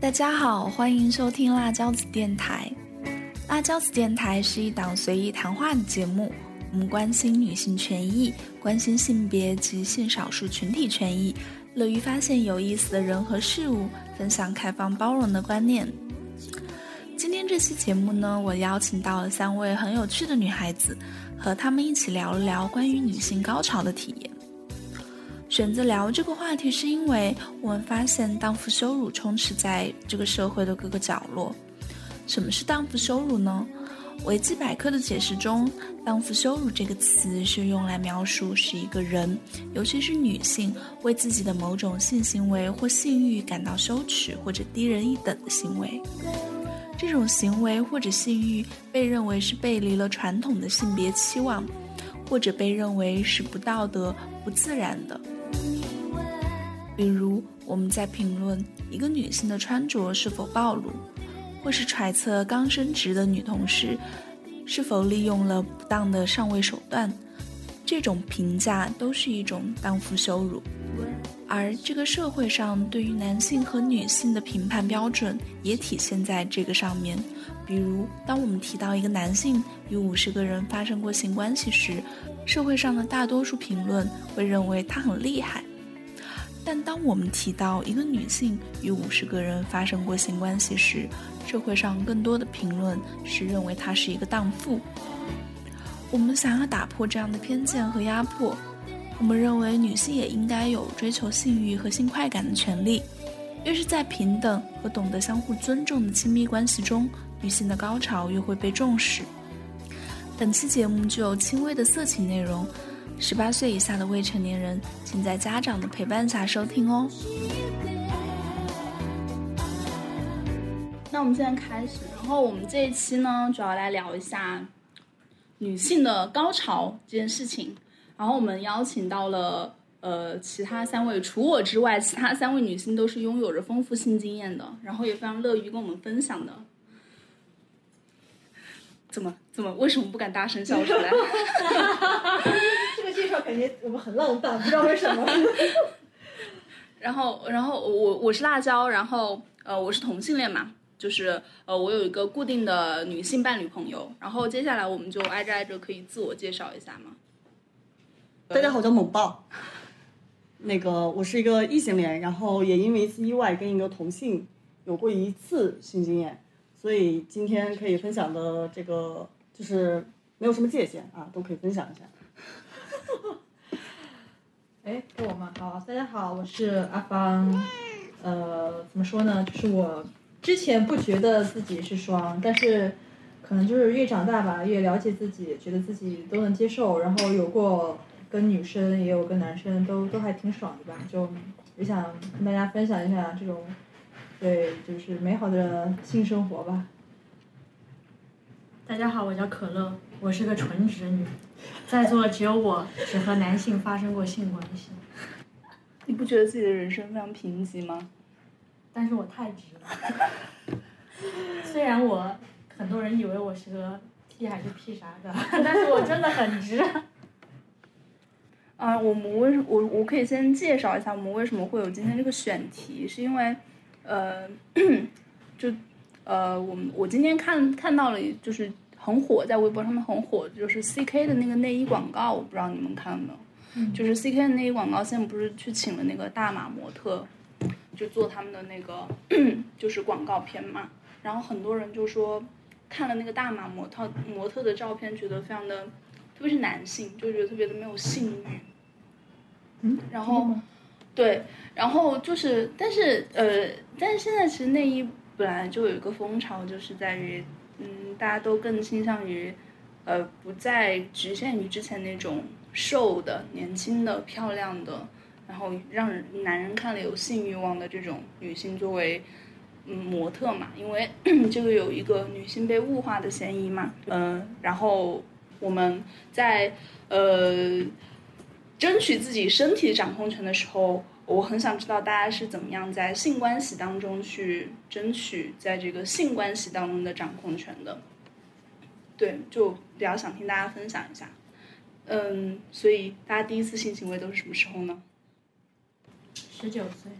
大家好，欢迎收听辣椒子电台。辣椒子电台是一档随意谈话的节目，我们关心女性权益，关心性别及性少数群体权益，乐于发现有意思的人和事物，分享开放包容的观念。今天这期节目呢，我邀请到了三位很有趣的女孩子，和她们一起聊了聊关于女性高潮的体验。选择聊这个话题，是因为我们发现荡妇羞辱充斥在这个社会的各个角落。什么是荡妇羞辱呢？维基百科的解释中，“荡妇羞辱”这个词是用来描述是一个人，尤其是女性，为自己的某种性行为或性欲感到羞耻或者低人一等的行为。这种行为或者性欲被认为是背离了传统的性别期望，或者被认为是不道德、不自然的。比如，我们在评论一个女性的穿着是否暴露，或是揣测刚升职的女同事是否利用了不当的上位手段，这种评价都是一种荡妇羞辱。而这个社会上对于男性和女性的评判标准也体现在这个上面。比如，当我们提到一个男性与五十个人发生过性关系时，社会上的大多数评论会认为他很厉害。但当我们提到一个女性与五十个人发生过性关系时，社会上更多的评论是认为她是一个荡妇。我们想要打破这样的偏见和压迫，我们认为女性也应该有追求性欲和性快感的权利。越是在平等和懂得相互尊重的亲密关系中，女性的高潮越会被重视。本期节目具有轻微的色情内容。十八岁以下的未成年人，请在家长的陪伴下收听哦。那我们现在开始，然后我们这一期呢，主要来聊一下女性的高潮这件事情。然后我们邀请到了呃其他三位，除我之外，其他三位女性都是拥有着丰富性经验的，然后也非常乐于跟我们分享的。怎么怎么？为什么不敢大声笑出来？这个介绍感觉我们很浪荡，不知道为什么。然后，然后我我是辣椒，然后呃我是同性恋嘛，就是呃我有一个固定的女性伴侣朋友。然后接下来我们就挨着挨着可以自我介绍一下嘛。大家好，我叫猛爆。那个我是一个异性恋，然后也因为一次意外跟一个同性有过一次性经验。所以今天可以分享的这个就是没有什么界限啊，都可以分享一下。哎，给我吗？好，大家好，我是阿芳。呃，怎么说呢？就是我之前不觉得自己是双，但是可能就是越长大吧，越了解自己，觉得自己都能接受。然后有过跟女生，也有跟男生，都都还挺爽的吧？就也想跟大家分享一下这种。对，就是美好的性生活吧。大家好，我叫可乐，我是个纯直女，在座只有我只和男性发生过性关系。你不觉得自己的人生非常贫瘠吗？但是我太直了。虽然我很多人以为我是个 T 还是 P 啥的，但是我真的很直。啊，我们为什我我可以先介绍一下我们为什么会有今天这个选题，是因为。呃，就呃，我们我今天看看到了，就是很火，在微博上面很火，就是 C K 的那个内衣广告，我不知道你们看了没有？就是 C K 的内衣广告，现在不是去请了那个大码模特，就做他们的那个 就是广告片嘛。然后很多人就说看了那个大码模特模特的照片，觉得非常的，特别是男性，就觉得特别的没有性欲。嗯，然后。对，然后就是，但是呃，但是现在其实内衣本来就有一个风潮，就是在于，嗯，大家都更倾向于，呃，不再局限于之前那种瘦的、年轻的、漂亮的，然后让男人看了有性欲望的这种女性作为，嗯，模特嘛，因为 这个有一个女性被物化的嫌疑嘛，嗯，然后我们在呃。争取自己身体掌控权的时候，我很想知道大家是怎么样在性关系当中去争取在这个性关系当中的掌控权的。对，就比较想听大家分享一下。嗯，所以大家第一次性行为都是什么时候呢？十九岁。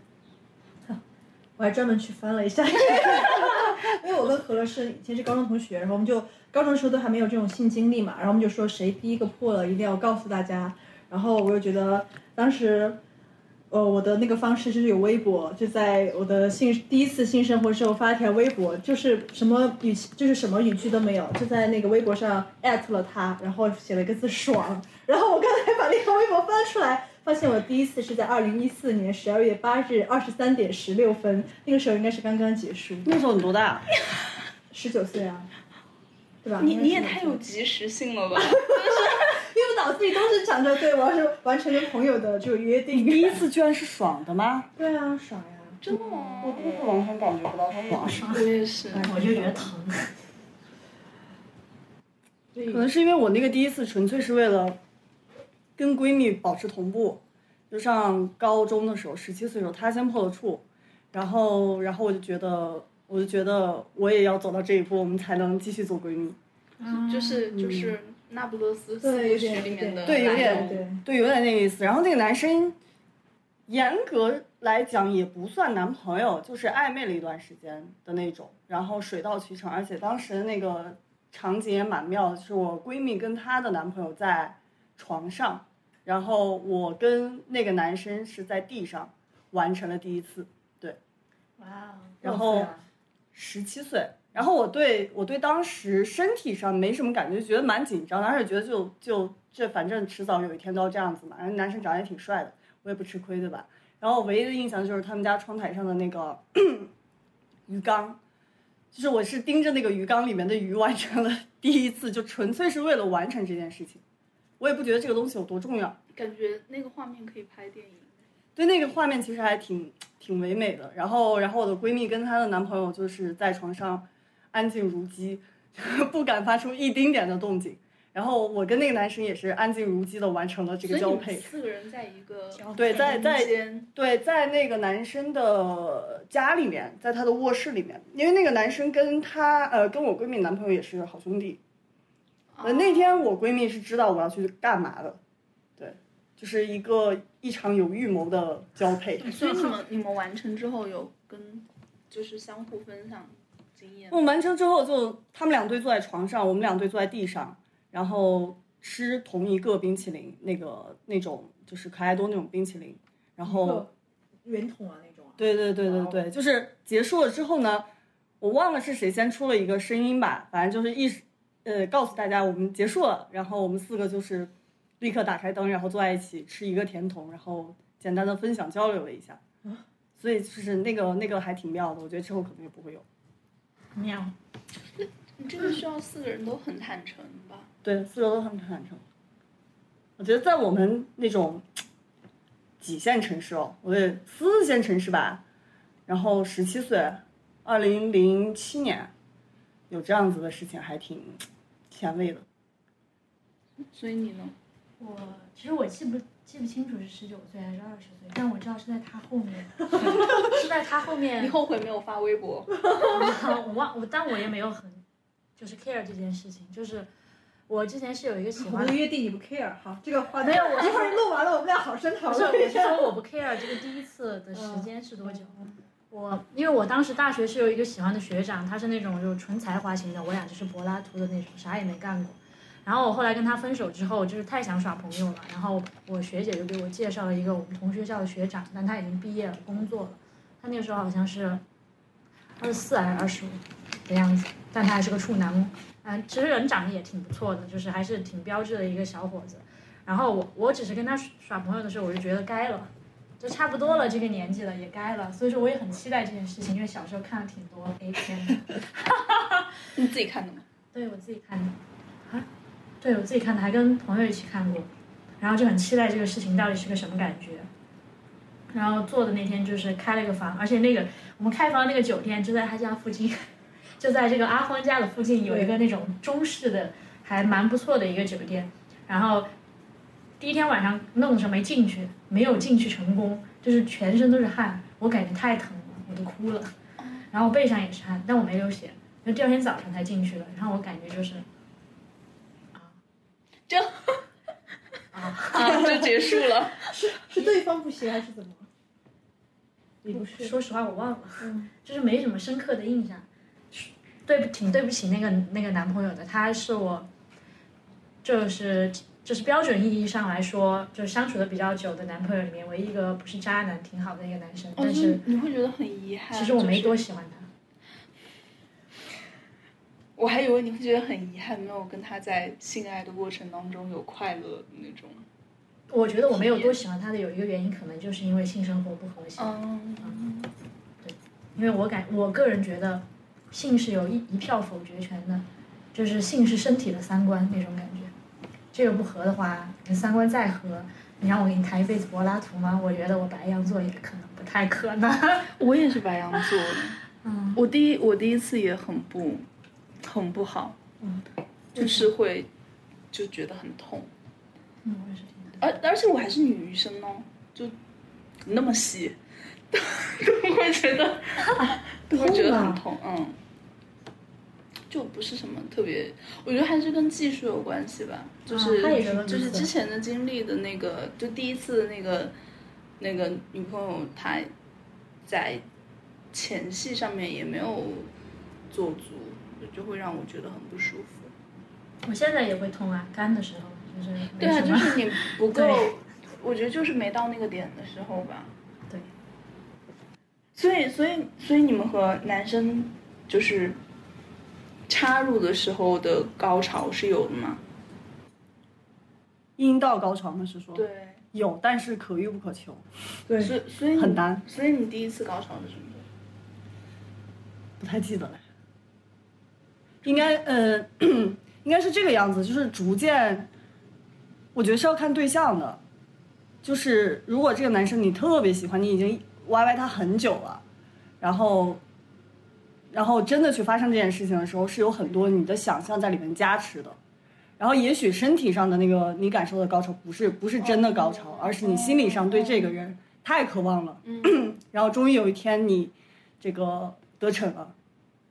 我还专门去翻了一下，因为我跟何乐是以前是高中同学，然后我们就高中的时候都还没有这种性经历嘛，然后我们就说谁第一个破了，一定要告诉大家。然后我又觉得当时，呃，我的那个方式就是有微博，就在我的性第一次性生活时候发了条微博，就是什么语气，就是什么语句都没有，就在那个微博上艾特了他，然后写了一个字爽。然后我刚才把那个微博翻出来。发现我第一次是在二零一四年十二月八日二十三点十六分，那个时候应该是刚刚结束。那时候你多大？十九岁啊，对吧？你你也太有及时性了吧！因为我脑子里都是想着，对我要是完成跟朋友的这个约定。第一次居然是爽的吗？对啊，爽呀！真的吗？我第一次完全感觉不到爽。我也是，我就觉得疼。可能是因为我那个第一次纯粹是为了。跟闺蜜保持同步，就上高中的时候，十七岁的时候，她先破了处，然后，然后我就觉得，我就觉得我也要走到这一步，我们才能继续做闺蜜。就是就是那不勒斯四部曲里面的，对，有点，对，有点那个意思。然后那个男生，严格来讲也不算男朋友，就是暧昧了一段时间的那种，然后水到渠成，而且当时的那个场景也蛮妙的，是我闺蜜跟她的男朋友在床上。然后我跟那个男生是在地上完成了第一次，对，哇，然后十七岁，然后我对我对当时身体上没什么感觉，觉得蛮紧张，而且觉得就就这反正迟早有一天都要这样子嘛。然后男生长得也挺帅的，我也不吃亏，对吧？然后唯一的印象就是他们家窗台上的那个 鱼缸，就是我是盯着那个鱼缸里面的鱼完成了第一次，就纯粹是为了完成这件事情。我也不觉得这个东西有多重要，感觉那个画面可以拍电影。对，那个画面其实还挺挺唯美的。然后，然后我的闺蜜跟她的男朋友就是在床上安静如鸡，不敢发出一丁点的动静。然后我跟那个男生也是安静如鸡的完成了这个交配。四个人在一个对，在在对在那个男生的家里面，在他的卧室里面，因为那个男生跟他呃跟我闺蜜男朋友也是好兄弟。呃，那天我闺蜜是知道我要去干嘛的，对，就是一个一场有预谋的交配。所以你们你们完成之后有跟就是相互分享经验。我完成之后就他们两队坐在床上，我们两队坐在地上，然后吃同一个冰淇淋，那个那种就是可爱多那种冰淇淋，然后圆筒啊那种。对对对对对，就是结束了之后呢，我忘了是谁先出了一个声音吧，反正就是一。呃，告诉大家我们结束了，然后我们四个就是立刻打开灯，然后坐在一起吃一个甜筒，然后简单的分享交流了一下。所以就是那个那个还挺妙的，我觉得之后可能也不会有。妙，你这个需要四个人都很坦诚吧？对，四个都很坦诚。我觉得在我们那种几线城市哦，不对，四线城市吧，然后十七岁，二零零七年。有这样子的事情还挺 前卫的，所以你呢？我其实我记不记不清楚是十九岁还是二十岁，但我知道是在他后面，是在他后面。你后悔没有发微博？我忘我，但我也没有很就是 care 这件事情。就是我之前是有一个喜欢。我们约定你不 care，好，这个话没有。我一会儿录完了，我们俩好生讨论。不是，我是说我不 care 这个第一次的时间是多久。我因为我当时大学是有一个喜欢的学长，他是那种就是纯才华型的，我俩就是柏拉图的那种，啥也没干过。然后我后来跟他分手之后，就是太想耍朋友了。然后我学姐就给我介绍了一个我们同学校的学长，但他已经毕业了，工作了。他那个时候好像是二十四还是二十五的样子，但他还是个处男。嗯，其实人长得也挺不错的，就是还是挺标致的一个小伙子。然后我我只是跟他耍朋友的时候，我就觉得该了。就差不多了，这个年纪了也该了，所以说我也很期待这件事情，因为小时候看了挺多 A 片的。你自己看的吗？对，我自己看的。啊？对，我自己看的，还跟朋友一起看过，然后就很期待这个事情到底是个什么感觉。然后做的那天就是开了个房，而且那个我们开房那个酒店就在他家附近，就在这个阿欢家的附近有一个那种中式的，还蛮不错的一个酒店，然后。第一天晚上弄的时候没进去，没有进去成功，就是全身都是汗，我感觉太疼了，我都哭了。然后背上也是汗，但我没流血。那第二天早上才进去了，然后我感觉就是，啊，就，啊，就结束了。是是对方不行还是怎么？也不是，说实话我忘了，嗯就是没什么深刻的印象。对不，挺对不起那个那个男朋友的，他是我，就是就是标准意义上来说，就是相处的比较久的男朋友里面，唯一一个不是渣男，挺好的一个男生。哦，但是是你会觉得很遗憾。其实我没多喜欢他。我还以为你会觉得很遗憾，没有跟他在性爱的过程当中有快乐的那种。我觉得我没有多喜欢他的有一个原因，可能就是因为性生活不和谐。嗯，因为我感我个人觉得，性是有一一票否决权的，就是性是身体的三观那种感觉。这个不合的话，你三观再合，你让我给你谈一辈子柏拉图吗？我觉得我白羊座也可能不太可能。我也是白羊座的。嗯，我第一我第一次也很不，很不好，嗯，就是会就觉得很痛，嗯，我也是挺。而而且我还是女医生哦，就那么细，都 会觉得都会觉得很痛，嗯，就不是什么特别，我觉得还是跟技术有关系吧，就是、就是之前的经历的那个，就第一次的那个那个女朋友，她在前戏上面也没有做足，就会让我觉得很不舒服。我现在也会痛啊，干的时候就是对啊，就是你不 够，我觉得就是没到那个点的时候吧。对。所以，所以，所以你们和男生就是插入的时候的高潮是有的吗？阴道高潮吗？是说对，有，但是可遇不可求，对，所以所以很难，所以你第一次高潮是什么时候？不太记得了。应该呃，应该是这个样子，就是逐渐，我觉得是要看对象的。就是如果这个男生你特别喜欢，你已经 YY 他很久了，然后，然后真的去发生这件事情的时候，是有很多你的想象在里面加持的。然后也许身体上的那个你感受的高潮不是不是真的高潮，而是你心理上对这个人太渴望了，然后终于有一天你这个得逞了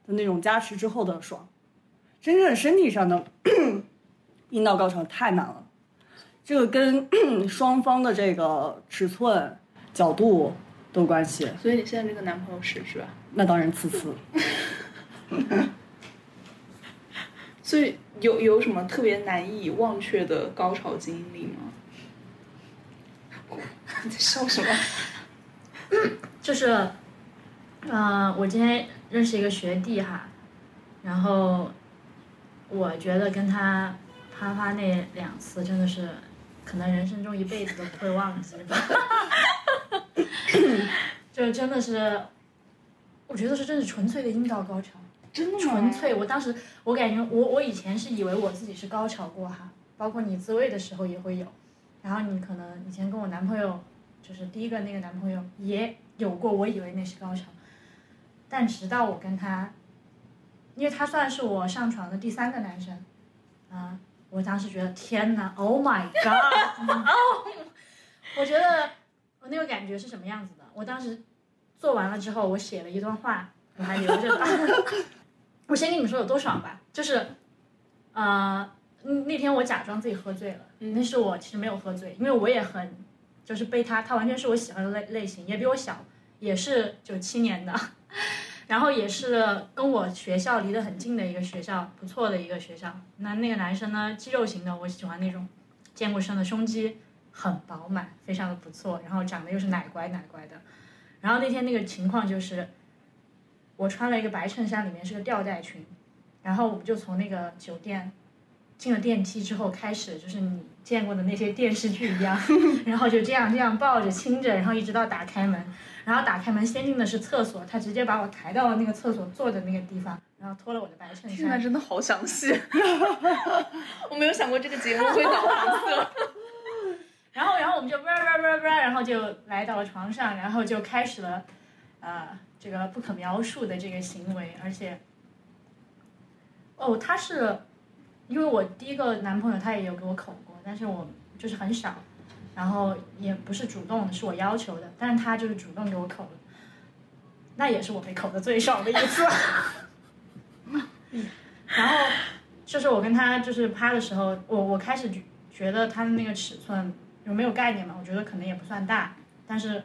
的那种加持之后的爽。真正身体上的 阴道高潮太难了，这个跟 双方的这个尺寸、角度都有关系。所以你现在这个男朋友是是吧？那当然，次次 所以有有什么特别难以忘却的高潮经历吗？你在笑什么？就是，呃，我今天认识一个学弟哈，然后我觉得跟他啪啪那两次真的是，可能人生中一辈子都不会忘记吧。就真的是，我觉得是真是纯粹的阴道高潮。真的吗？纯粹，我当时我感觉我我以前是以为我自己是高潮过哈，包括你自慰的时候也会有，然后你可能以前跟我男朋友，就是第一个那个男朋友也有过，我以为那是高潮，但直到我跟他，因为他算是我上床的第三个男生，啊，我当时觉得天哪，Oh my God，哦，我觉得我那个感觉是什么样子的？我当时做完了之后，我写了一段话，我还留着。我先跟你们说有多爽吧，就是，呃，嗯那天我假装自己喝醉了，那是我其实没有喝醉，因为我也很，就是被他，他完全是我喜欢的类类型，也比我小，也是九七年的，然后也是跟我学校离得很近的一个学校，不错的一个学校。那那个男生呢，肌肉型的，我喜欢那种健过身的，胸肌很饱满，非常的不错，然后长得又是奶乖奶乖的。然后那天那个情况就是，我穿了一个白衬衫，里面是个吊带裙，然后我们就从那个酒店进了电梯之后开始，就是你见过的那些电视剧一样，然后就这样这样抱着亲着，然后一直到打开门，然后打开门先进的是厕所，他直接把我抬到了那个厕所坐的那个地方，然后脱了我的白衬衫。现在，真的好详细！我没有想过这个节目会脑黄色。然后然后我们就叭叭叭叭，然后就来到了床上，然后就开始了，呃，这个不可描述的这个行为，而且，哦，他是，因为我第一个男朋友他也有给我口过，但是我就是很少，然后也不是主动的，是我要求的，但是他就是主动给我口了，那也是我被口的最爽的一次。然后就是我跟他就是趴的时候，我我开始觉觉得他的那个尺寸有没有概念嘛？我觉得可能也不算大，但是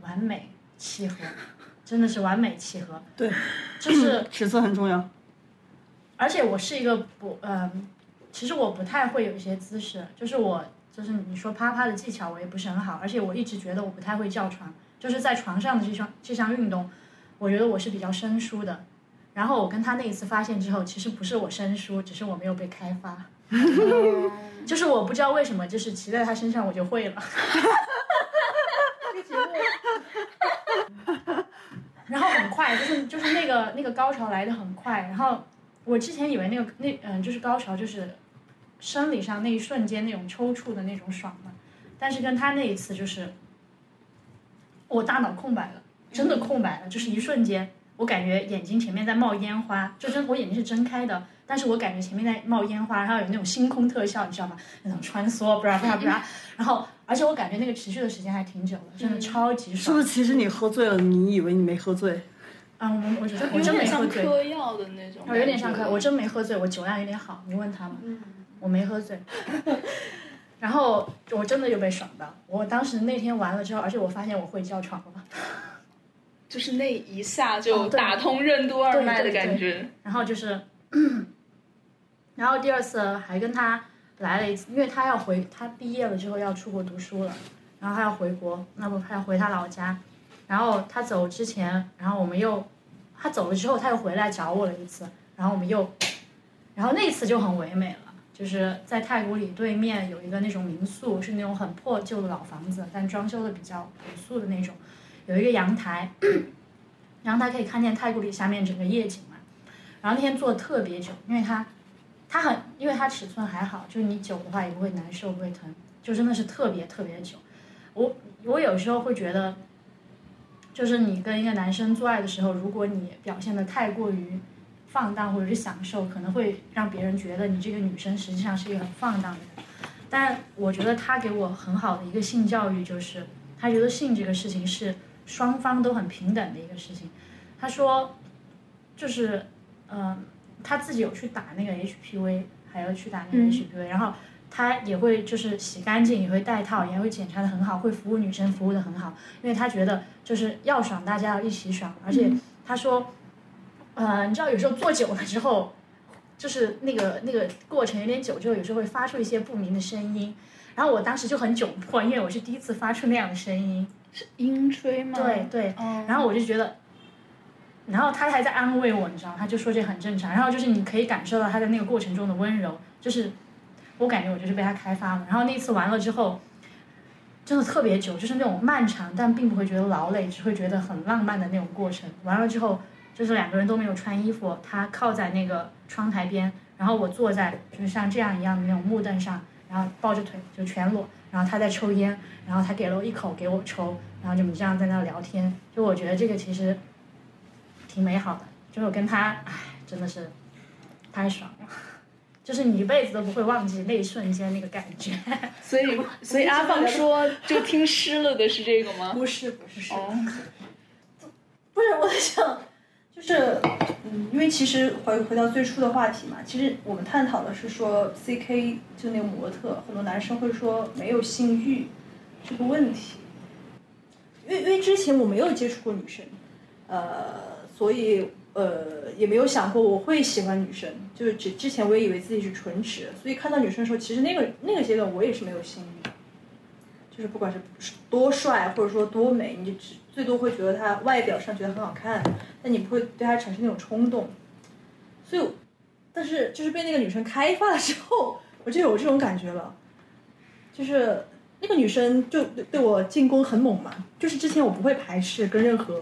完美，契合，真的是完美契合。对，就是 尺寸很重要。而且我是一个不，嗯，其实我不太会有一些姿势，就是我就是你说啪啪的技巧我也不是很好，而且我一直觉得我不太会叫床，就是在床上的这项这项运动，我觉得我是比较生疏的。然后我跟他那一次发现之后，其实不是我生疏，只是我没有被开发，就是我不知道为什么，就是骑在他身上我就会了。然后很快，就是就是那个那个高潮来的很快，然后我之前以为那个那嗯就是高潮就是生理上那一瞬间那种抽搐的那种爽嘛，但是跟他那一次就是我大脑空白了，真的空白了，就是一瞬间，我感觉眼睛前面在冒烟花，就真我眼睛是睁开的，但是我感觉前面在冒烟花，然后有那种星空特效，你知道吗？那种穿梭，不啦不啦不啦，然后而且我感觉那个持续的时间还挺久的，真的超级爽。是不是？其实你喝醉了，你以为你没喝醉？啊，我我觉得我真有点像没喝醉，嗑药的那种，哦，有点像嗑，我真没喝醉，我酒量有点好，你问他嘛，我没喝醉。然后我真的就被爽到，我当时那天完了之后，而且我发现我会叫床了，就是那一下哦就打通任督二脉的感觉。然后就是，然后第二次还跟他来了一次，因为他要回，他毕业了之后要出国读书了，然后他要回国，那不他要回他老家，然后他走之前，然后我们又，他走了之后他又回来找我了一次，然后我们又，然后那次就很唯美了。就是在太古里对面有一个那种民宿，是那种很破旧的老房子，但装修的比较朴素的那种，有一个阳台，阳台可以看见太古里下面整个夜景嘛。然后那天坐特别久，因为它它很，因为它尺寸还好，就是你久的话也不会难受，不会疼，就真的是特别特别久。我我有时候会觉得，就是你跟一个男生做爱的时候，如果你表现的太过于放荡或者是享受，可能会让别人觉得你这个女生实际上是一个很放荡的人。但我觉得他给我很好的一个性教育，就是他觉得性这个事情是双方都很平等的一个事情。他说，就是嗯，他自己有去打那个 HPV，还要去打那个 HPV，、然后他也会就是洗干净，也会戴套，也会检查的很好，会服务女生服务的很好，因为他觉得就是要爽，大家要一起爽，而且他说，呃，你知道有时候坐久了之后。就是那个那个过程有点久之后，有时候会发出一些不明的声音，然后我当时就很窘迫，因为我是第一次发出那样的声音，是阴吹吗？对对，哦然后我就觉得，然后他还在安慰我，你知道吗？他就说这很正常，然后就是你可以感受到他在那个过程中的温柔，就是我感觉我就是被他开发了。然后那次完了之后，真的特别久，就是那种漫长但并不会觉得劳累，只会觉得很浪漫的那种过程。完了之后，就是两个人都没有穿衣服，他靠在那个窗台边，然后我坐在就是像这样一样的那种木凳上，然后抱着腿就全裸，然后他在抽烟，然后他给了我一口给我抽，然后就我们这样在那聊天，就我觉得这个其实挺美好的，就是我跟他，唉，真的是太爽了，就是你一辈子都不会忘记那一瞬间那个感觉。所以 所以阿放说就听湿了的是这个吗？不是不是是，哦，不是我在想，就是嗯，因为其实回回到最初的话题嘛，其实我们探讨的是说 C K 就那个模特，很多男生会说没有性欲这个问题，因为因为之前我没有接触过女生，呃，所以呃也没有想过我会喜欢女生，就是之之前我也以为自己是纯直，所以看到女生的时候，其实那个那个阶段我也是没有性欲。就是不管是多帅或者说多美，你就只最多会觉得他外表上觉得很好看，但你不会对他产生那种冲动。所以，但是就是被那个女生开发了之后，我就有这种感觉了，就是那个女生就对对我进攻很猛嘛，就是之前我不会排斥跟任何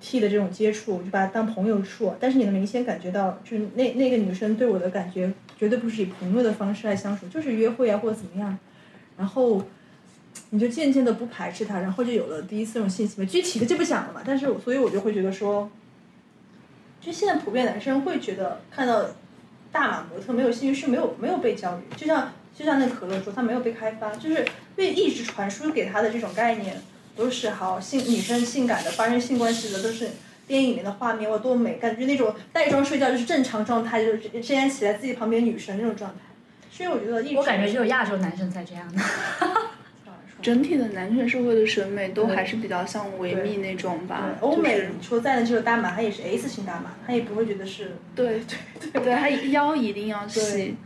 T 的这种接触，我就把她当朋友处，但是你能明显感觉到，就是那那个女生对我的感觉绝对不是以朋友的方式来相处，就是约会啊或者怎么样，然后。你就渐渐的不排斥他，然后就有了第一次这种性行为，具体的就不讲了嘛。但是所以我就会觉得说，就现在普遍男生会觉得看到大码模特没有性欲是没有没有被教育，就像就像那可乐说他没有被开发，就是被一直传输给他的这种概念都是好性女生性感的发生性关系的都是电影里面的画面哇多美，感觉那种带妆睡觉就是正常状态，就是之前骑在自己旁边女神那种状态。所以我觉得一直我感觉只有亚洲男生才这样的。整体的男权社会的审美都还是比较像维密那种吧，欧美就是你说再的这个大码，它也是 S 型大码，它也不会觉得是对对 对对，他腰一定要细，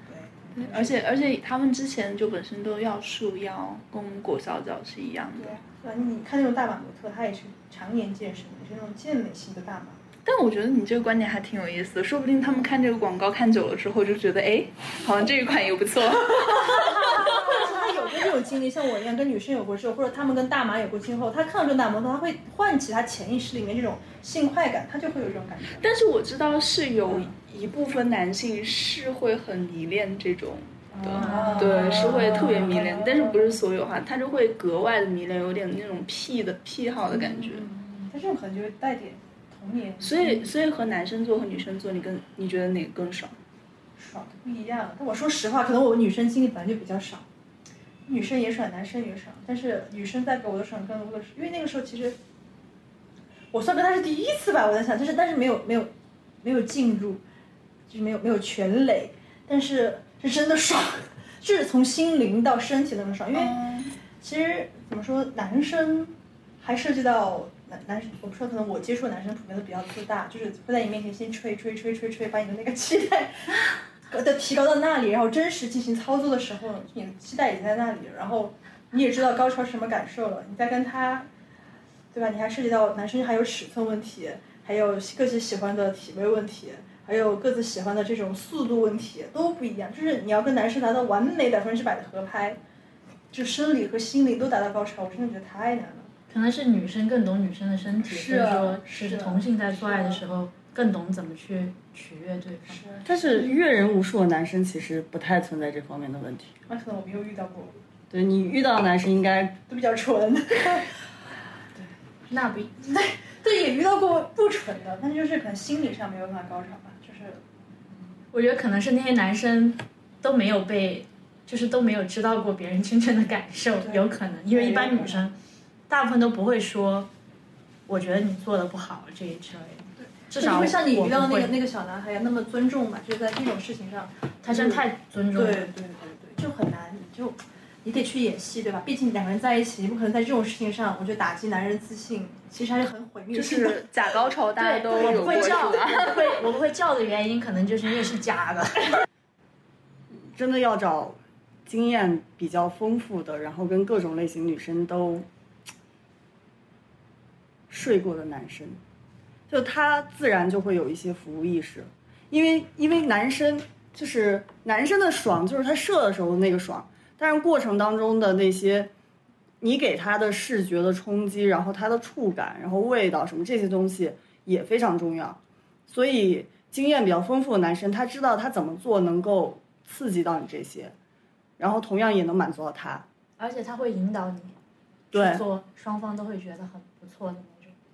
对而且而且他们之前就本身都要束腰，跟裹小脚是一样的。对？你看那种大码模特，她也是常年健身，也是那种健美型的大码。但我觉得你这个观点还挺有意思的，说不定他们看这个广告看久了之后就觉得，哎，好像这一款也不错。这种经历，像我一样跟女生有过之后，或者他们跟大麻有过之后，他看到这种大模特，他会唤起他潜意识里面这种性快感，他就会有这种感觉。但是我知道是有一部分男性是会很迷恋这种的，啊对，是会特别迷恋，但是不是所有哈，他就会格外的迷恋，有点那种癖的癖好的感觉。但这种可能就会带点童年，所以，所以和男生做和女生做，你更你觉得哪个更爽？爽的不一样。但我说实话，可能我女生经历本来就比较少，女生也爽，男生也爽。但是女生带给我的爽更多的是，因为那个时候其实我算跟他是第一次吧，我在想，就是但是没有没有没有进入，就是没有没有全垒，但是是真的爽，就是从心灵到身体的那种爽。因为其实怎么说，男生还涉及到。男男生，我不知道，可能我接触的男生普遍都比较自大，就是会在你面前先吹吹吹吹吹，把你的那个期待 的提高到那里，然后真实进行操作的时候，你的期待已经在那里，然后你也知道高潮是什么感受了，你再跟他，对吧？你还涉及到男生还有尺寸问题，还有各自喜欢的体位问题，还有各自喜欢的这种速度问题都不一样，就是你要跟男生达到完美百分之百的合拍，就生理和心理都达到高潮，我真的觉得太难了。可能是女生更懂女生的身体，是是同性在做爱的时候更懂怎么去取悦对方。但是阅人无数的男生其实不太存在这方面的问题。那可能我没有遇到过，对你遇到的男生应该都比较纯。那不 对对，也遇到过不纯的，但就是可能心理上没有办法高潮吧，就是我觉得可能是那些男生都没有被，就是都没有知道过别人真正的感受，有可能，因为一般女生大部分都不会说，我觉得你做的不好这一之类的。至少就会像你我遇到那个那个小男孩那么尊重嘛，就是在这种事情上，他真的太尊重了。对对对对，就很难，你就你得去演戏，对吧？毕竟两个人在一起，你不可能在这种事情上，我觉得打击男人自信，其实还是很毁灭就。是假高潮，大家，都我有不会叫，吧？我不会，我不会叫的原因，可能就是因为是假的。真的要找经验比较丰富的，然后跟各种类型女生都睡过的男生，就他自然就会有一些服务意识，因为因为男生就是男生的爽就是他射的时候的那个爽，但是过程当中的那些你给他的视觉的冲击，然后他的触感，然后味道什么这些东西也非常重要，所以经验比较丰富的男生，他知道他怎么做能够刺激到你这些，然后同样也能满足到他。而且他会引导你对做，双方都会觉得很不错的。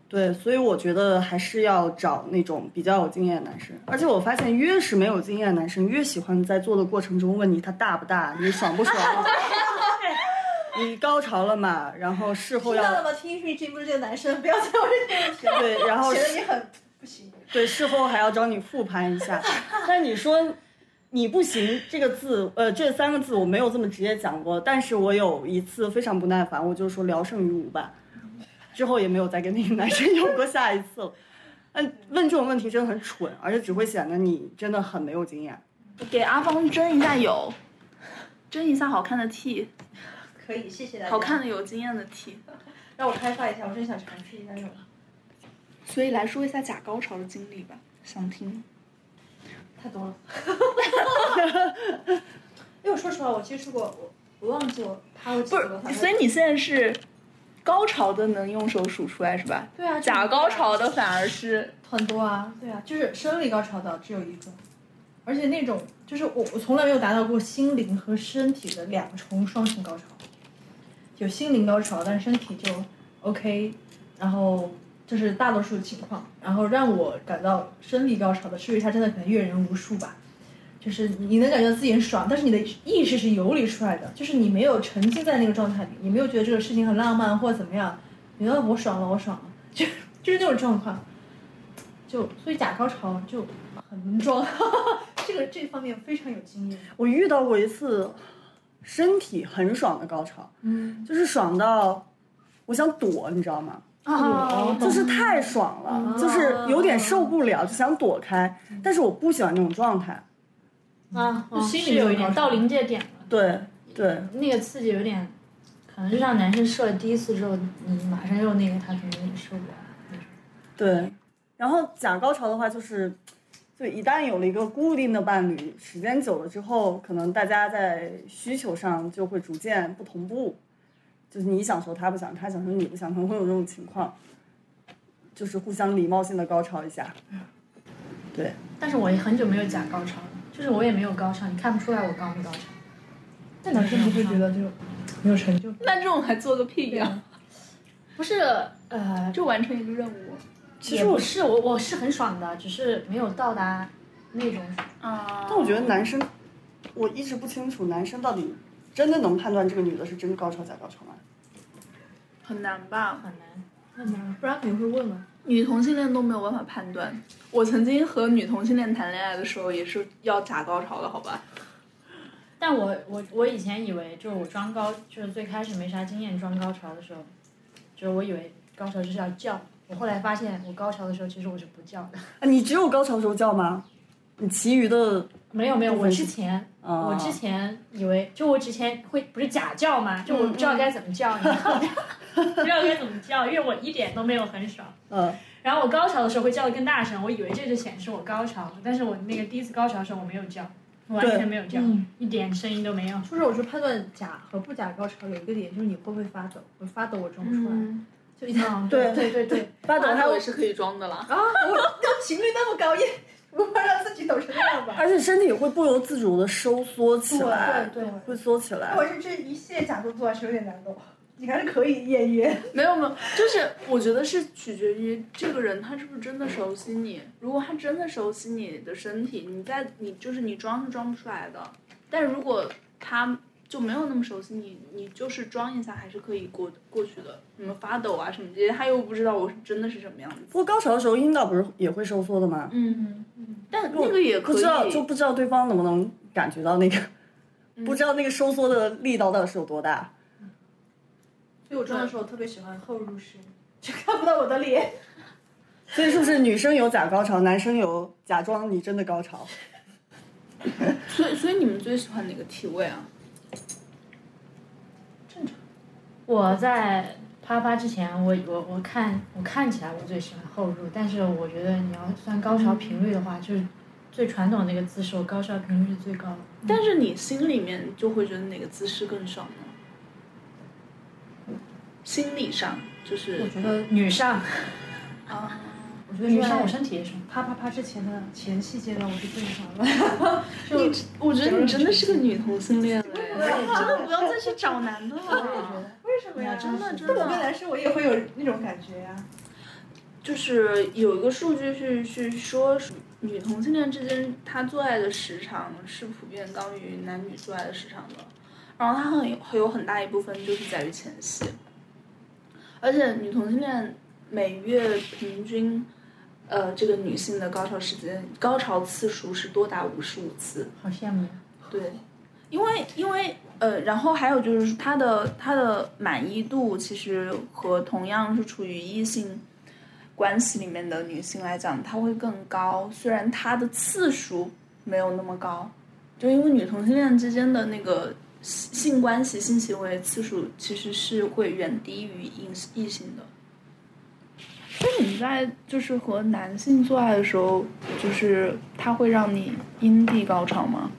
对，所以我觉得还是要找那种比较有经验的男生。而且我发现，越是没有经验的男生，越喜欢在做的过程中问你他大不大，你爽不爽，你高潮了嘛？然后事后要听到了吗？听听这部这个男生，不要再问这个问题，对，然后觉得你很不行。对，事后还要找你复盘一下。但你说你不行这个字，呃，这三个字我没有这么直接讲过，但是我有一次非常不耐烦，我就说聊胜于无吧。之后也没有再跟那个男生 有过下一次了。嗯，问这种问题真的很蠢，而且只会显得你真的很没有经验。给阿芳争一下有，争一下好看的 T，可以，谢谢大家。好看的有经验的 T。让我开发一下，我真想尝试一下这种。所以来说一下假高潮的经历吧，想听。太多了。因为我说实话，我接触过，我我忘记我拍过几不个了。是，所以你现在是高潮的能用手数出来是吧？对啊，假高潮的反而是很多啊，对啊，就是生理高潮的只有一个，而且那种就是我我从来没有达到过心灵和身体的两重双重高潮，有心灵高潮，但是身体就 OK，然后这是大多数情况，然后让我感到生理高潮的是因为他真的可能阅人无数吧。就是你能感觉到自己很爽，但是你的意识是游离出来的，就是你没有沉浸在那个状态里，你没有觉得这个事情很浪漫或者怎么样，你觉得我爽了，我爽了，就就是那种状况。就所以假高潮就很能装，这个这方面非常有经验。我遇到过一次身体很爽的高潮，嗯，就是爽到我想躲，你知道吗？啊，就是太爽了，就是有点受不了，就想躲开，但是我不喜欢那种状态。啊，哦心里是有一点到临界点了，对对，那个刺激有点，可能就像男生射了第一次之后，你马上又那个，他肯定也受不了那种。对，然后假高潮的话，就是，就一旦有了一个固定的伴侣，时间久了之后，可能大家在需求上就会逐渐不同步，就是你想说他不想，他想说你不想，可能会有这种情况，就是互相礼貌性的高潮一下。对，但是我也很久没有假高潮了，就是我也没有高潮，你看不出来我高没高潮。那男生不会觉得就没有成就感？那这种还做个屁呀、不是，呃，就完成一个任务。其实我是我我是很爽的，只是没有到达那种爽。啊，但我觉得男生，我一直不清楚男生到底真的能判断这个女的是真高潮假高潮吗？很难吧？很难。那么不然肯定会问嘛。女同性恋都没有办法判断。我曾经和女同性恋谈恋爱的时候，也是要假高潮的，好吧？但我我我以前以为就是我装高，就是最开始没啥经验装高潮的时候，就是我以为高潮就是要叫。我后来发现，我高潮的时候其实我是不叫的。啊，你只有高潮时候叫吗？你其余的没有没有，我之前啊，我之前以为，就我之前会不是假叫嘛，就我不知道该怎么叫，你知道吗？不知道该怎么叫，因为我一点都没有很爽。嗯。然后我高潮的时候会叫的更大声，我以为这就显示我高潮，但是我那个第一次高潮的时候我没有叫，我完全没有叫，嗯一点声音都没有。就是我说判断假和不假高潮有一个点，就是你会不会发抖？我发抖我装不出来，嗯，就一旦嗯，对对对对，发抖还有那我也是可以装的啦。啊，我频率那么高，也无法让自己抖成那样吧？而且身体会不由自主的收缩起来，对对会缩起来。我是这一系列假动作还是有点难度，你还是可以演员。没有没有，就是我觉得是取决于这个人他是不是真的熟悉你。如果他真的熟悉你的身体，你在你就是你装是装不出来的。但如果他就没有那么熟悉你，你就是装一下还是可以过过去的。什么发抖啊什么这些，他又不知道我是真的是什么样子。不过高潮的时候阴道不是也会收缩的吗？嗯，但那个也可以。不知道就不知道对方能不能感觉到那个，不知道那个收缩的力道到底是有多大。所以我装的时候特别喜欢后入式，就看不到我的脸。所以是不是女生有假高潮，男生有假装你真的高潮？所以所以你们最喜欢哪个体位啊？我在啪啪之前，我我我看我看起来我最喜欢后入，但是我觉得你要算高潮频率的话，就是最传统那个姿势，我高潮频率是最高的。但是你心里面就会觉得哪个姿势更爽呢？心理上就是我觉得，女上，啊，我觉得女生我身体也爽。啪啪啪之前的前戏阶段，我是最爽的。你我觉得你真的是个女同性恋嘞，真的不要再去找男的了。为什么呀？真的真的我跟的，男生我也会有那种感觉呀。就是有一个数据是是说，女同性恋之间她做爱的时长是普遍高于男女做爱的时长的，然后它很有很有很大一部分就是在于前戏，而且女同性恋每月平均。呃，这个女性的高潮时间、高潮次数是多达五十五次，好羡慕！对，因为因为呃，然后还有就是她的她的满意度其实和同样是处于异性关系里面的女性来讲，她会更高。虽然她的次数没有那么高，就因为女同性恋之间的那个性性关系、性行为次数其实是会远低于异异性的。所以你在就是和男性做爱的时候，就是他会让你阴蒂高潮吗？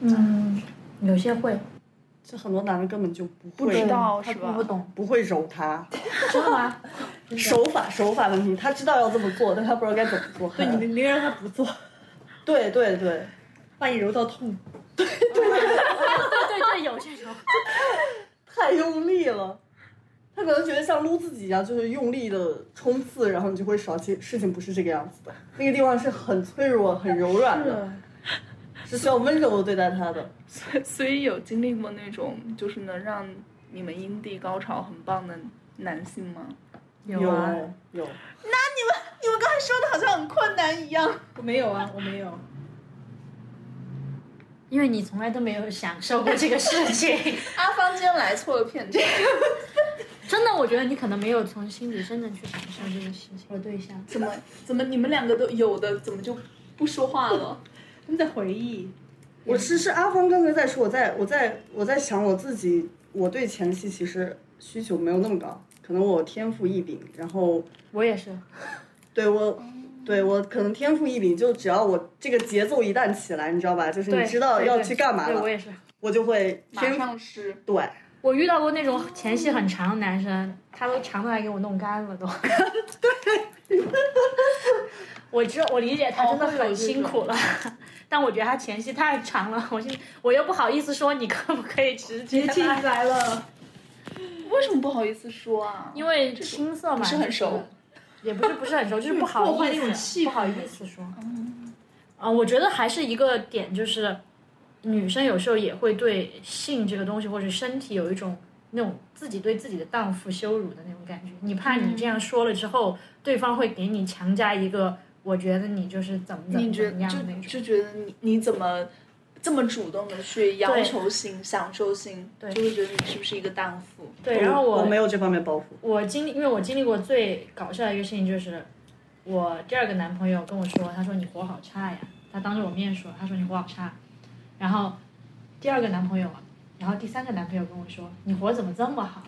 嗯，有些会，这很多男的根本就不会不知道是吧？不懂，不会揉它，知道吗？手法手法问题，他知道要这么做，但他不知道该怎么做。对，你 宁愿让他不做，对对对，把你揉到痛。对对对对对，有这种。太用力了。他可能觉得像撸自己一样，就是用力的冲刺，然后你就会少。其实事情不是这个样子的，那个地方是很脆弱、很柔软的，是需要温柔的对待他的。所以有经历过那种就是能让你们阴蒂高潮很棒的男性吗？有啊，有，那你们刚才说的好像很困难一样。我没有啊，我没有。因为你从来都没有享受过这个事情。阿芳今天来错了片场，真的，我觉得你可能没有从心底真正去感受这个事情和对象。怎么怎么你们两个都有的，怎么就不说话了？他们在回忆，我是是阿峰刚才在说，我在我在我在想我自己，我对前戏其实需求没有那么高，可能我天赋异禀，然后我也是，对我。对我可能天赋异禀，就只要我这个节奏一旦起来，你知道吧？就是你知道要去干嘛了，我也是，我就会马上是。对，我遇到过那种前戏很长的男生，他都长的来给我弄干了都。对。我知我理解他真的很辛苦了，但我觉得他前戏太长了，我现我又不好意思说，你可不可以直接进来了？为什么不好意思说啊？因为青涩嘛，不是很熟。也不是不是很熟，就是不好意思，不好意思说。嗯，啊，我觉得还是一个点，就是女生有时候也会对性这个东西或者身体有一种那种自己对自己的荡妇羞辱的那种感觉。你怕你这样说了之后，对方会给你强加一个，我觉得你就是怎么怎么怎么样那种，就觉得你你怎么。这么主动的去要求性、享受性，就会觉得你是不是一个荡妇？对，然后我我没有这方面包袱。我经历，因为我经历过最搞笑的一个事情，就是我第二个男朋友跟我说，他说你活好差呀，他当着我面说，他说你活好差。然后第二个男朋友，然后第三个男朋友跟我说，你活怎么这么好？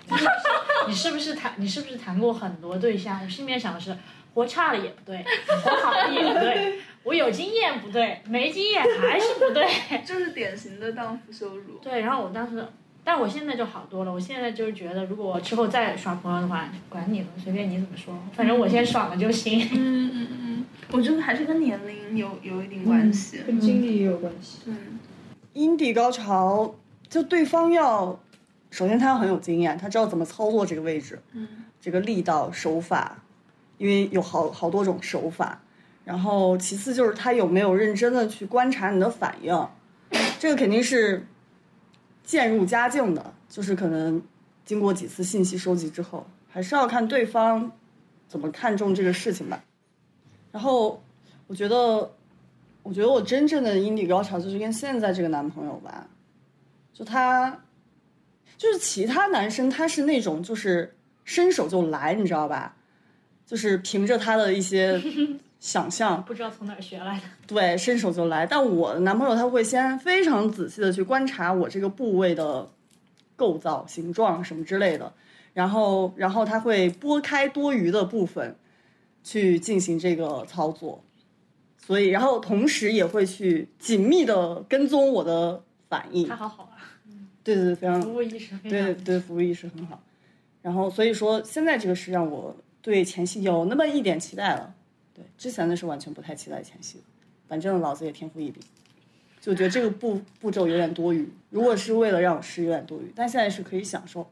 你是不是谈你是不是谈过很多对象？我心里面想的是，活差了也不对，活好了也不对。我有经验不对，没经验还是不对，就是典型的荡妇羞辱。对，然后我当时，但我现在就好多了。我现在就是觉得，如果我之后再耍朋友的话，管你了，随便你怎么说，反正我先爽了就行。嗯嗯嗯，我觉得还是跟年龄有有一点关系，跟经历也有关系。嗯，阴蒂高潮，就对方要，首先他要很有经验，他知道怎么操作这个位置，嗯，这个力道手法，因为有好好多种手法。然后，其次就是他有没有认真的去观察你的反应，这个肯定是渐入佳境的，就是可能经过几次信息收集之后，还是要看对方怎么看重这个事情吧。然后，我觉得，我觉得我真正的阴蒂高潮就是跟现在这个男朋友吧，就他，就是其他男生他是那种就是伸手就来，你知道吧？就是凭着他的一些。想象 不知道从哪儿学来的，对，伸手就来。但我的男朋友他会先非常仔细的去观察我这个部位的构造、形状什么之类的，然后，然后他会拨开多余的部分去进行这个操作，所以，然后同时也会去紧密的跟踪我的反应。他好好啊，对对对，非常服务意识，对对，服务意识很好。然后，所以说现在这个是让我对前戏有那么一点期待了。对之前的是完全不太期待前戏的，反正老子也天赋异禀，就觉得这个步步骤有点多余。如果是为了让我试，有点多余。但现在是可以享受。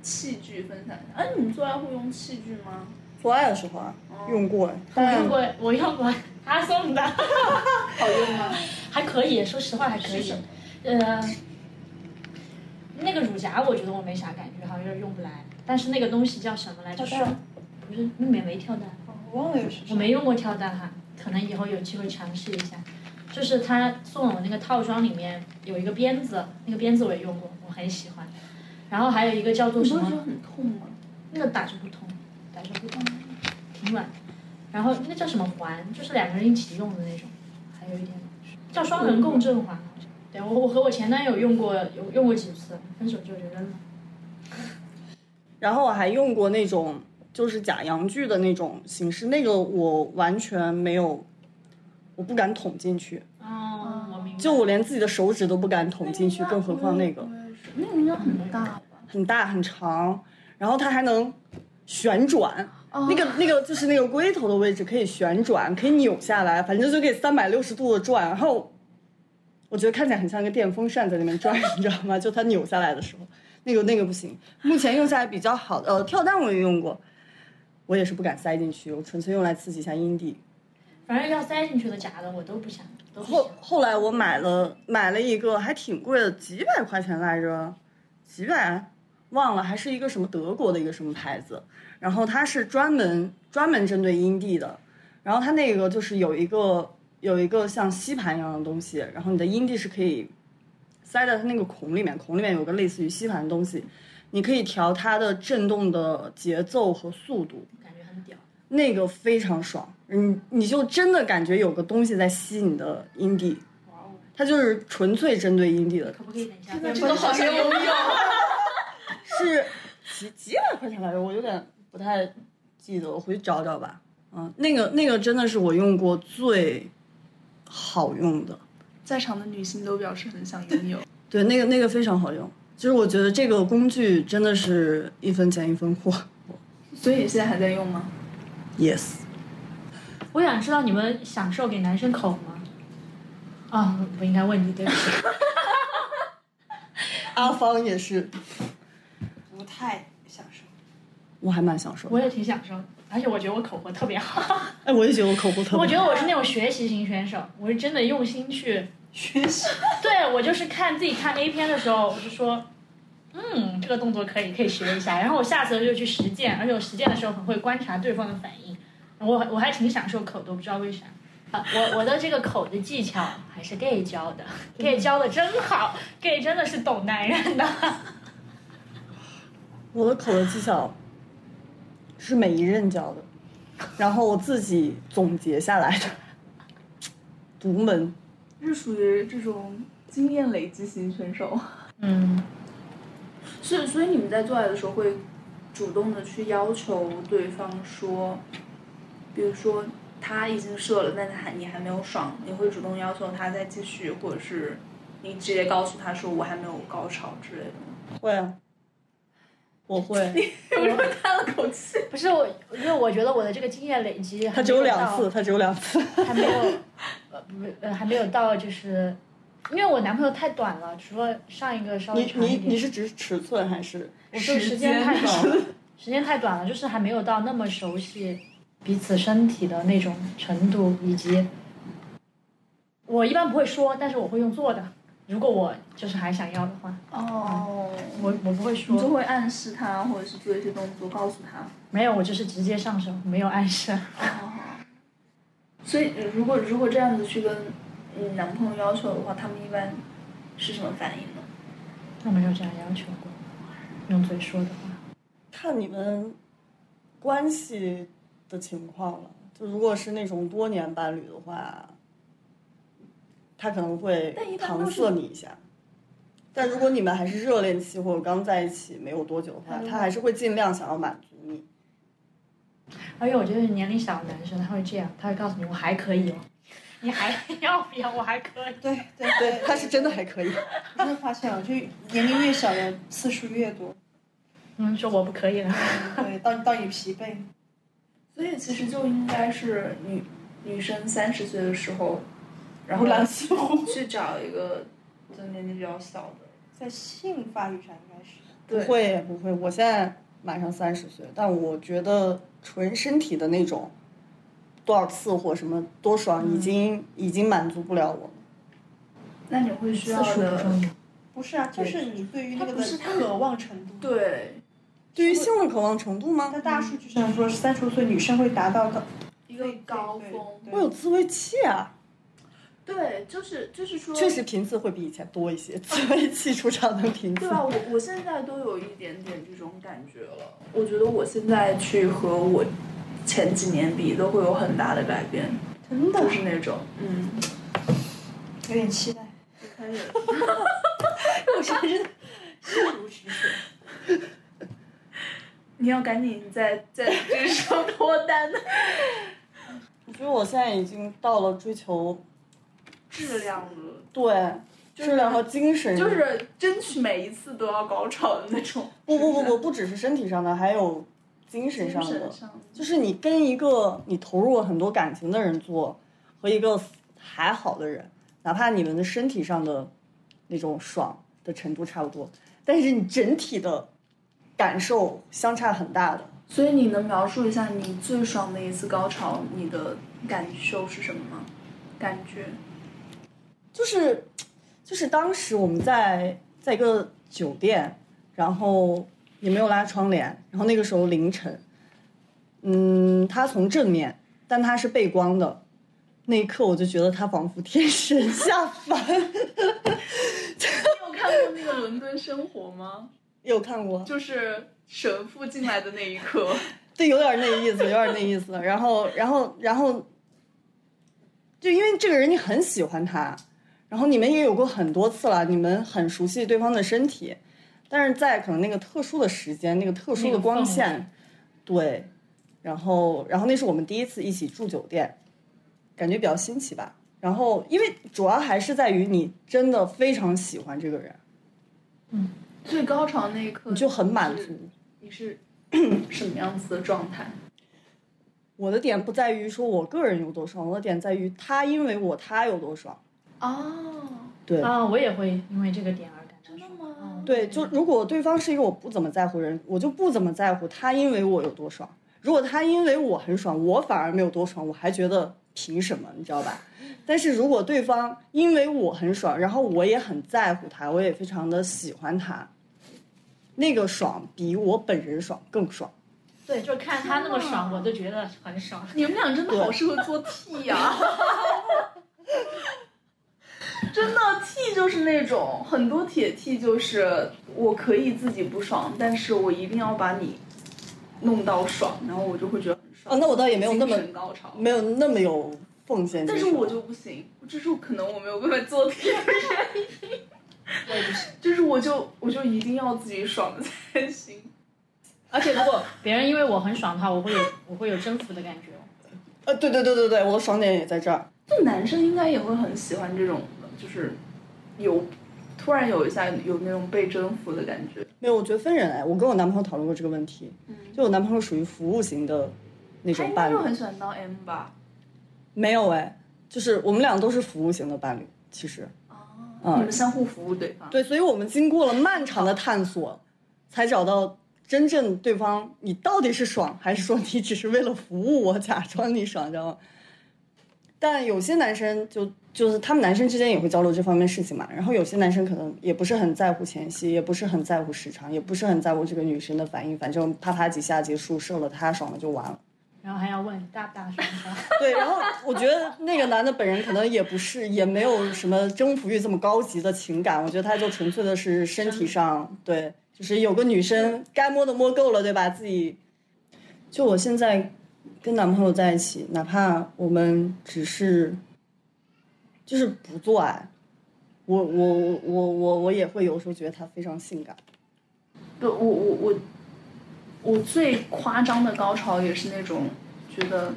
器具分享一下，哎，你们做爱会用器具吗？做爱的时候啊，用过。我用过，我用过，他送的。好用吗？还可以，说实话还可以。呃，那个乳夹我觉得我没啥感觉，好像有点用不来。但是那个东西叫什么来着？不是，那里面没跳蛋。我忘了有什我没用过跳蛋哈，可能以后有机会尝试一下。就是他送了我那个套装里面有一个鞭子，那个鞭子我也用过，我很喜欢。然后还有一个叫做什么？很痛吗？那个打着不痛，挺软。然后那个叫什么环？就是两个人一起用的那种。还有一点叫双人共振环，好像。对我我和我前男友用过，有用过几次，分手就扔了。然后我还用过那种。就是假阳具的那种形式，那个我完全没有，我不敢捅进去。哦，我明白。就我连自己的手指都不敢捅进去，更何况那个。那个应该很大吧？很大很长，然后它还能旋转。那个那个就是那个龟头的位置可以旋转，可以扭下来，反正就可以三百六十度的转。然后我觉得看起来很像一个电风扇在那边转，你知道吗？就它扭下来的时候，那个那个不行。目前用下来比较好的，呃，跳蛋我也用过。我也是不敢塞进去，我纯粹用来刺激一下阴蒂。反正要塞进去的假的我都不想。后后来我买了买了一个还挺贵的，几百块钱来着，几百忘了，还是一个什么德国的一个什么牌子。然后它是专门专门针对阴蒂的，然后它那个就是有一个有一个像吸盘一样的东西，然后你的阴蒂是可以塞在它那个孔里面，孔里面有个类似于吸盘的东西，你可以调它的震动的节奏和速度，感觉很屌。那个非常爽，你你就真的感觉有个东西在吸你的阴蒂，哇哦，它就是纯粹针对阴蒂的，可不可以等一下？这个好像拥有。是几几百块钱来着？我有点不太记得，我回去找找吧。嗯，那个那个真的是我用过最好用的，在场的女性都表示很想拥有。对，那个那个非常好用。就是我觉得这个工具真的是一分钱一分货。所以你现在还在用吗？Yes，我想知道你们享受给男生口吗？啊、不应该问你，对不起。阿芳也是，不太享受。我还蛮享受。我也挺享受，而且我觉得我口活特别好。哎，我也觉得我口活特别好。我觉得我是那种学习型选手，我是真的用心去。学习对我就是看自己看 A 片的时候，我就说，嗯，这个动作可以，可以学一下。然后我下次就去实践，而且我实践的时候很会观察对方的反应。我我还挺享受口的，我不知道为啥。啊，我我的这个口的技巧还是 gay 教的，gay 教的真好，gay 真的是懂男人的。我的口的技巧是每一任教的，然后我自己总结下来的，独门。是属于这种经验累积型选手。嗯，是，所以你们在做爱的时候会主动的去要求对方说，比如说他已经射了，但他还你还没有爽，你会主动要求他再继续，或者是你直接告诉他说我还没有高潮之类的吗？会啊，我会。有人叹了口气。不是我，因为我觉得我的这个经验累积还他只有两次，他只有两次。还没有，呃不呃还没有到就是，因为我男朋友太短了，除了上一个稍微你你长一点，你是指尺寸还是？我说时间太短了，时间太短了，就是还没有到那么熟悉彼此身体的那种程度，以及我一般不会说，但是我会用做的。如果我就是还想要的话，哦，我我不会说你就，会暗示他，或者是做一些动作告诉他。没有，我就是直接上手，没有暗示。哦，所以如果如果这样子去跟你男朋友要求的话，他们一般是什么反应呢？我没有这样要求过，用嘴说的话。看你们关系的情况了。就如果是那种多年伴侣的话，他可能会搪塞你一下。但如果你们还是热恋期或者刚在一起没有多久的话，他还是会尽量想要满足你。而且我觉得年龄小的男生他会这样，他会告诉你我还可以哦，你还要不要？我还可以。对对对，他是真的还可以。我真的发现了，就年龄越小的次数越多，嗯，说我不可以了。对，到到你疲惫。所以其实就应该是女女生三十岁的时候，然后不蓝似乎 去找一个就年纪比较小的。在性发育上应该是。不对会不会，我现在马上三十岁，但我觉得纯身体的那种多少次或什么多爽，已经、已经满足不了我了。那你会需次要的数不是啊，就是你对于那个的渴望程度。对对于性的渴望程度吗在？大数据上说，三十岁女生会达到的一个高峰。我有自慰器啊，对，就是就是说，确实频次会比以前多一些，自慰器出场的频次对。啊，我我现在都有一点点这种感觉了。我觉得我现在去和我前几年比，都会有很大的改变，真的就是那种嗯，有点期待。就开始。我现在真的心如止水。你要赶紧在在这上脱单，我觉得我现在已经到了追求质量的，对质量和精神，就是争取每一次都要高潮的那种。不不不不，不只是身体上的，还有精神上的神。上的，就是你跟一个你投入了很多感情的人做，和一个还好的人，哪怕你们的身体上的那种爽的程度差不多，但是你整体的感受相差很大的。所以你能描述一下你最爽的一次高潮，你的感受是什么吗？感觉就是就是当时我们在在一个酒店，然后也没有拉窗帘，然后那个时候凌晨，嗯，他从正面，但他是背光的，那一刻我就觉得他仿佛天神下凡。你有看过那个《伦敦生活》吗？有看过，就是神父进来的那一刻。对，有点那意思，有点那意思。然后，然后，然后，就因为这个人你很喜欢他，然后你们也有过很多次了，你们很熟悉对方的身体，但是在可能那个特殊的时间，那个特殊的光线，对，然后，然后那是我们第一次一起住酒店，感觉比较新奇吧。然后，因为主要还是在于你真的非常喜欢这个人，嗯，最高潮那一刻你就很满足。你是。什么样子的状态？我的点不在于说我个人有多爽，我的点在于他因为我他有多爽。哦，对啊，我也会因为这个点而感到爽。吗？对，就如果对方是一个我不怎么在乎人，我就不怎么在乎他因为我有多爽。如果他因为我很爽，我反而没有多爽，我还觉得凭什么？你知道吧？但是如果对方因为我很爽，然后我也很在乎他，我也非常的喜欢他。那个爽比我本人爽更爽，对，就是看他那么爽，我就觉得很爽。你们俩真的好适合做 T 呀！真的 T 就是那种很多铁 T，就是我可以自己不爽，但是我一定要把你弄到爽，然后我就会觉得很爽。哦，那我倒也没有那么高潮，没有那么有奉献。但是我就不行，这是可能我没有办法做 T 的原因。我也不行，就是我就我就一定要自己爽才行。而且如果别人因为我很爽的话，我会有我会有征服的感觉。呃，对对对对对，我的爽点也在这儿。就男生应该也会很喜欢这种，就是有突然有一下有那种被征服的感觉。没有，我觉得分人哎。我跟我男朋友讨论过这个问题，就我男朋友属于服务型的那种伴侣。他很喜欢当 M 吧？没有哎，就是我们俩都是服务型的伴侣，其实。嗯你们相互服务对方，对，所以我们经过了漫长的探索，才找到真正对方，你到底是爽，还是说你只是为了服务我，假装你爽，知道吗？但有些男生就就是他们男生之间也会交流这方面事情嘛，然后有些男生可能也不是很在乎前戏，也不是很在乎时长，也不是很在乎这个女生的反应，反正啪啪几下结束，射了他爽了就完了。然后还要问大不大爽？对，然后我觉得那个男的本人可能也不是，也没有什么征服欲这么高级的情感。我觉得他就纯粹的是身体上，对，就是有个女生该摸的摸够了，对吧？自己，就我现在跟男朋友在一起，哪怕我们只是就是不做爱，我我我我我我也会有时候觉得他非常性感。不，我我我。我最夸张的高潮也是那种觉得，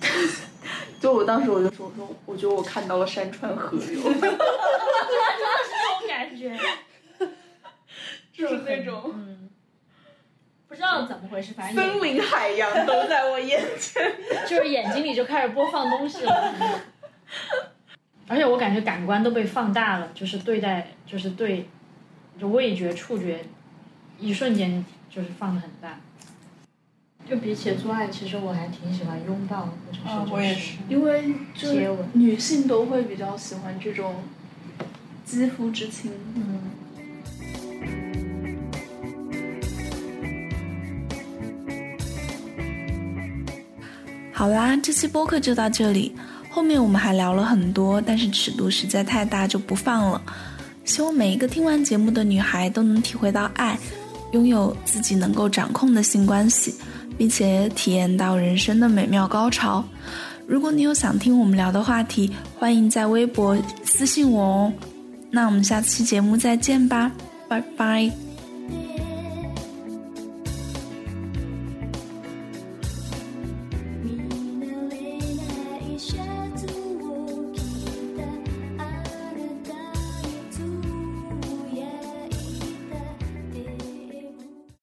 就我当时我就说我说我觉得我看到了山川河流，哈哈哈哈这种感觉，就是那种嗯，不知道怎么回事，反正森林海洋都在我眼前，就是眼睛里就开始播放东西了，而且我感觉感官都被放大了，就是对待就是对，就味觉触觉。一瞬间就是放的很大，就比起做爱，其实我还挺喜欢拥抱，或者是我也是，因为接吻，女性都会比较喜欢这种肌肤之亲。嗯。好啦，这期播客就到这里，后面我们还聊了很多，但是尺度实在太大，就不放了。希望每一个听完节目的女孩都能体会到爱。拥有自己能够掌控的性关系，并且体验到人生的美妙高潮。如果你有想听我们聊的话题，欢迎在微博私信我哦。那我们下期节目再见吧，拜拜。